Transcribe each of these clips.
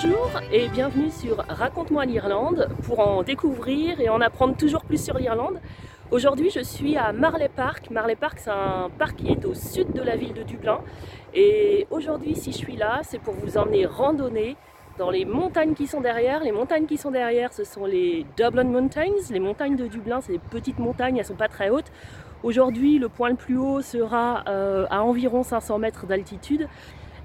Bonjour et bienvenue sur Raconte-moi l'Irlande pour en découvrir et en apprendre toujours plus sur l'Irlande. Aujourd'hui je suis à Marley Park. Marley Park c'est un parc qui est au sud de la ville de Dublin et aujourd'hui si je suis là c'est pour vous emmener randonner dans les montagnes qui sont derrière. Les montagnes qui sont derrière ce sont les Dublin Mountains. Les montagnes de Dublin c'est des petites montagnes, elles sont pas très hautes. Aujourd'hui le point le plus haut sera euh, à environ 500 mètres d'altitude.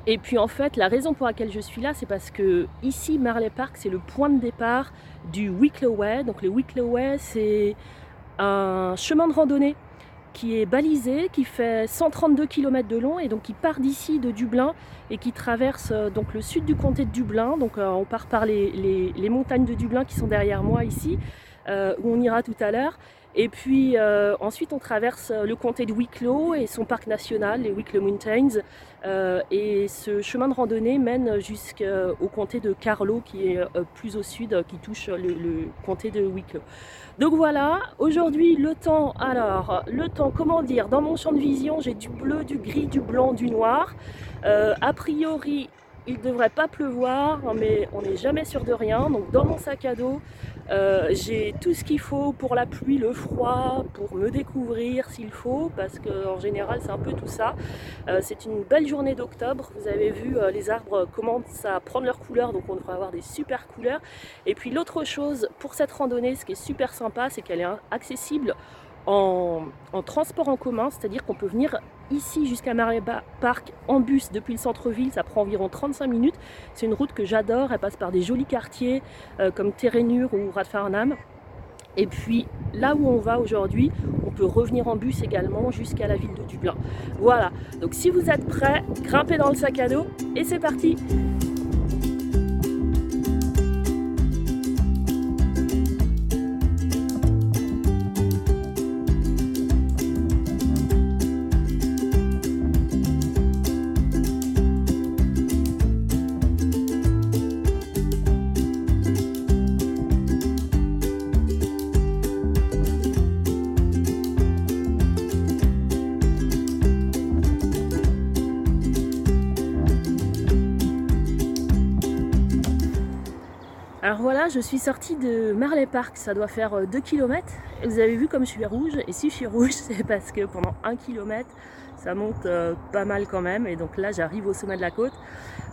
Et puis en fait, la raison pour laquelle je suis là, c'est parce que ici, Marley Park, c'est le point de départ du Wicklow Way. Donc le Wicklow Way, c'est un chemin de randonnée qui est balisé, qui fait 132 km de long et donc qui part d'ici de Dublin et qui traverse euh, donc le sud du comté de Dublin. Donc euh, on part par les, montagnes de Dublin qui sont derrière moi ici, euh, où on ira tout à l'heure. Et puis euh, ensuite on traverse euh, le comté de Wicklow et son parc national, les Wicklow Mountains. Euh, et ce chemin de randonnée mène jusqu'au comté de Carlow qui est plus au sud, qui touche le, comté de Wicklow. Donc voilà, aujourd'hui le temps, alors le temps, comment dire, dans mon champ de vision j'ai du bleu, du gris, du blanc, du noir. a priori il ne devrait pas pleuvoir, mais on n'est jamais sûr de rien. Donc dans mon sac à dos, euh, j'ai tout ce qu'il faut pour la pluie, le froid, pour me découvrir s'il faut, parce qu'en général c'est un peu tout ça. Euh, c'est une belle journée d'octobre. Vous avez vu, euh, les arbres commencent à prendre leur couleur, donc on devrait avoir des super couleurs. Et puis l'autre chose pour cette randonnée, ce qui est super sympa, c'est qu'elle est accessible en, transport en commun, c'est-à-dire qu'on peut venir ici jusqu'à Marley Park en bus depuis le centre-ville, ça prend environ 35 minutes. C'est une route que j'adore, elle passe par des jolis quartiers euh, comme Terenure ou Radfarnham. Et puis là où on va aujourd'hui, on peut revenir en bus également jusqu'à la ville de Dublin. Voilà, donc si vous êtes prêts, grimpez dans le sac à dos et c'est parti Je suis sortie de Marley Park, ça doit faire 2 euh, km. Vous avez vu comme je suis rouge. Et si je suis rouge, c'est parce que pendant 1 km, ça monte euh, pas mal quand même. Et donc là, j'arrive au sommet de la côte.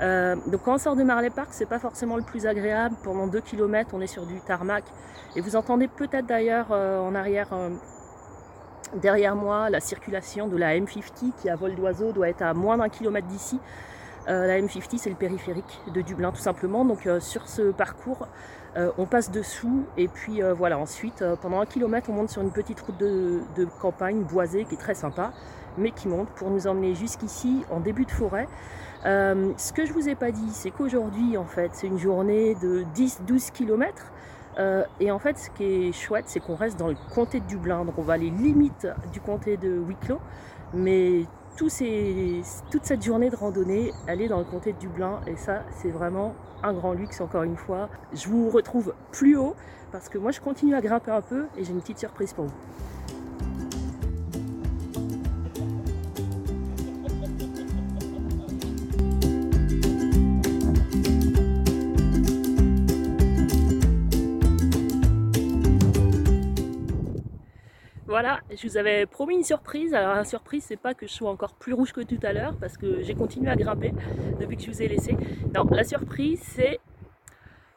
Euh, donc quand on sort de Marley Park, c'est pas forcément le plus agréable. Pendant 2 km, on est sur du tarmac. Et vous entendez peut-être d'ailleurs en arrière derrière moi la circulation de la M50 qui à vol d'oiseau doit être à moins d'un kilomètre d'ici. Euh, la M50, c'est le périphérique de Dublin, tout simplement. Donc euh, sur ce parcours, euh, on passe dessous et puis voilà. Ensuite, pendant un kilomètre, on monte sur une petite route de, campagne boisée qui est très sympa, mais qui monte pour nous emmener jusqu'ici en début de forêt. ce que je vous ai pas dit, c'est qu'aujourd'hui, en fait, c'est une journée de 10-12 km. et en fait, ce qui est chouette, c'est qu'on reste dans le comté de Dublin. Donc, on va aller limite du comté de Wicklow, mais toute cette journée de randonnée, elle est dans le comté de Dublin et ça c'est vraiment un grand luxe encore une fois. Je vous retrouve plus haut parce que moi je continue à grimper un peu et j'ai une petite surprise pour vous. Voilà, je vous avais promis une surprise. Alors la surprise, c'est pas que je sois encore plus rouge que tout à l'heure, parce que j'ai continué à grimper depuis que je vous ai laissé. Non, la surprise, c'est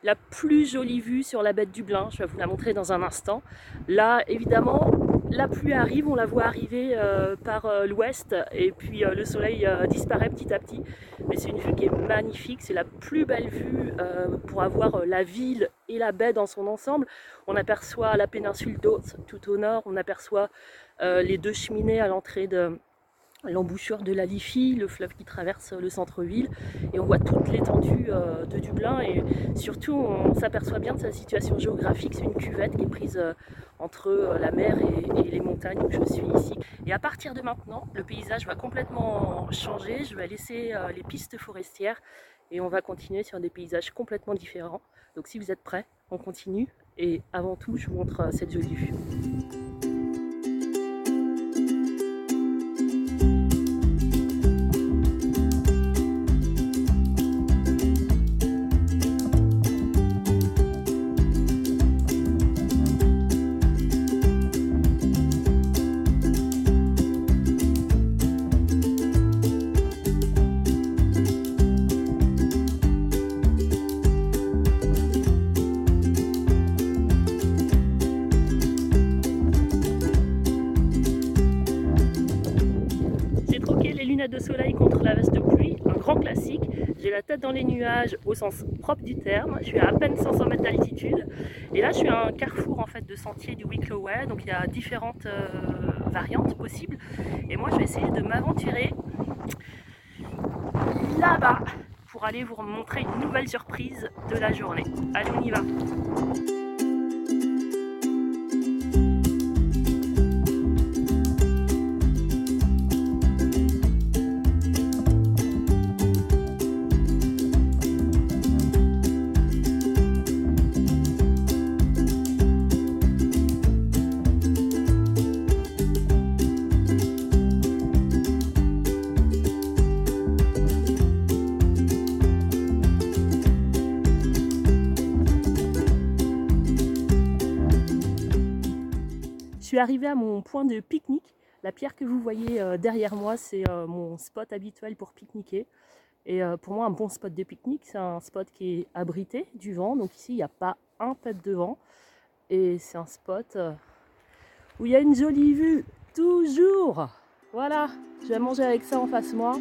la plus jolie vue sur la baie de Dublin. Je vais vous la montrer dans un instant. Là, évidemment, la pluie arrive, on la voit arriver euh, par euh, l'ouest et puis euh, le soleil disparaît petit à petit. Mais c'est une vue qui est magnifique, c'est la plus belle vue pour avoir la ville et la baie dans son ensemble. On aperçoit la péninsule d'Oates tout au nord, on aperçoit les deux cheminées à l'entrée de, l'embouchure de la Liffey, le fleuve qui traverse le centre-ville, et on voit toute l'étendue euh, de Dublin, et surtout on s'aperçoit bien de sa situation géographique, c'est une cuvette qui est prise euh, entre euh, la mer et, les montagnes où je suis ici. Et à partir de maintenant, le paysage va complètement changer, je vais laisser les pistes forestières, et on va continuer sur des paysages complètement différents. Donc si vous êtes prêts, on continue, et avant tout, je vous montre cette jolie vue. De soleil contre la veste de pluie, un grand classique. J'ai la tête dans les nuages au sens propre du terme. Je suis à à peine 500 mètres d'altitude. Et là, je suis à un carrefour en fait de sentiers du Wicklow Way. Donc il y a différentes euh, variantes possibles. Et moi, je vais essayer de m'aventurer là-bas pour aller vous montrer une nouvelle surprise de la journée. Allez, on y va suis arrivée à mon point de pique-nique. La pierre que vous voyez euh, derrière moi, c'est euh, mon spot habituel pour pique-niquer. Et euh, pour moi, un bon spot de pique-nique, c'est un spot qui est abrité du vent. Donc ici, il n'y a pas un pet de vent. Et c'est un spot où il y a une jolie vue, toujours. Voilà, je vais manger avec ça en face moi.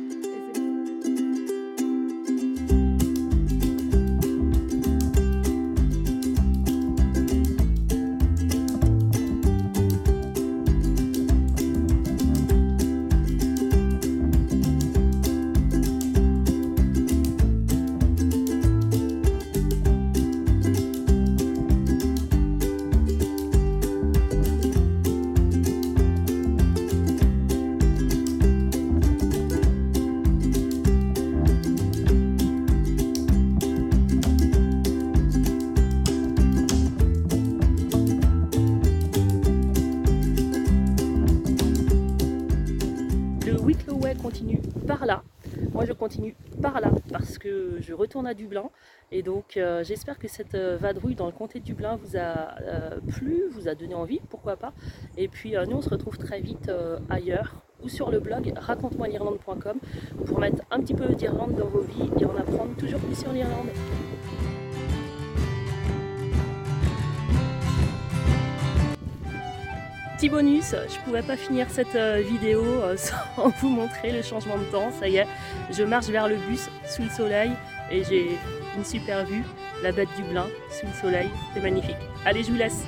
Continue par là. Moi, je continue par là parce que je retourne à Dublin. Et donc, euh, j'espère que cette euh, vadrouille dans le comté de Dublin vous a euh, plu, vous a donné envie, pourquoi pas. Et puis, nous, on se retrouve très vite ailleurs ou sur le blog raconte-moi l'Irlande.com pour mettre un petit peu d'Irlande dans vos vies et en apprendre toujours plus sur l'Irlande. Bonus, je pouvais pas finir cette euh, vidéo euh, sans vous montrer le changement de temps. Ça y est, je marche vers le bus sous le soleil et j'ai une super vue, la bête du Blin sous le soleil, c'est magnifique. Allez, je vous laisse.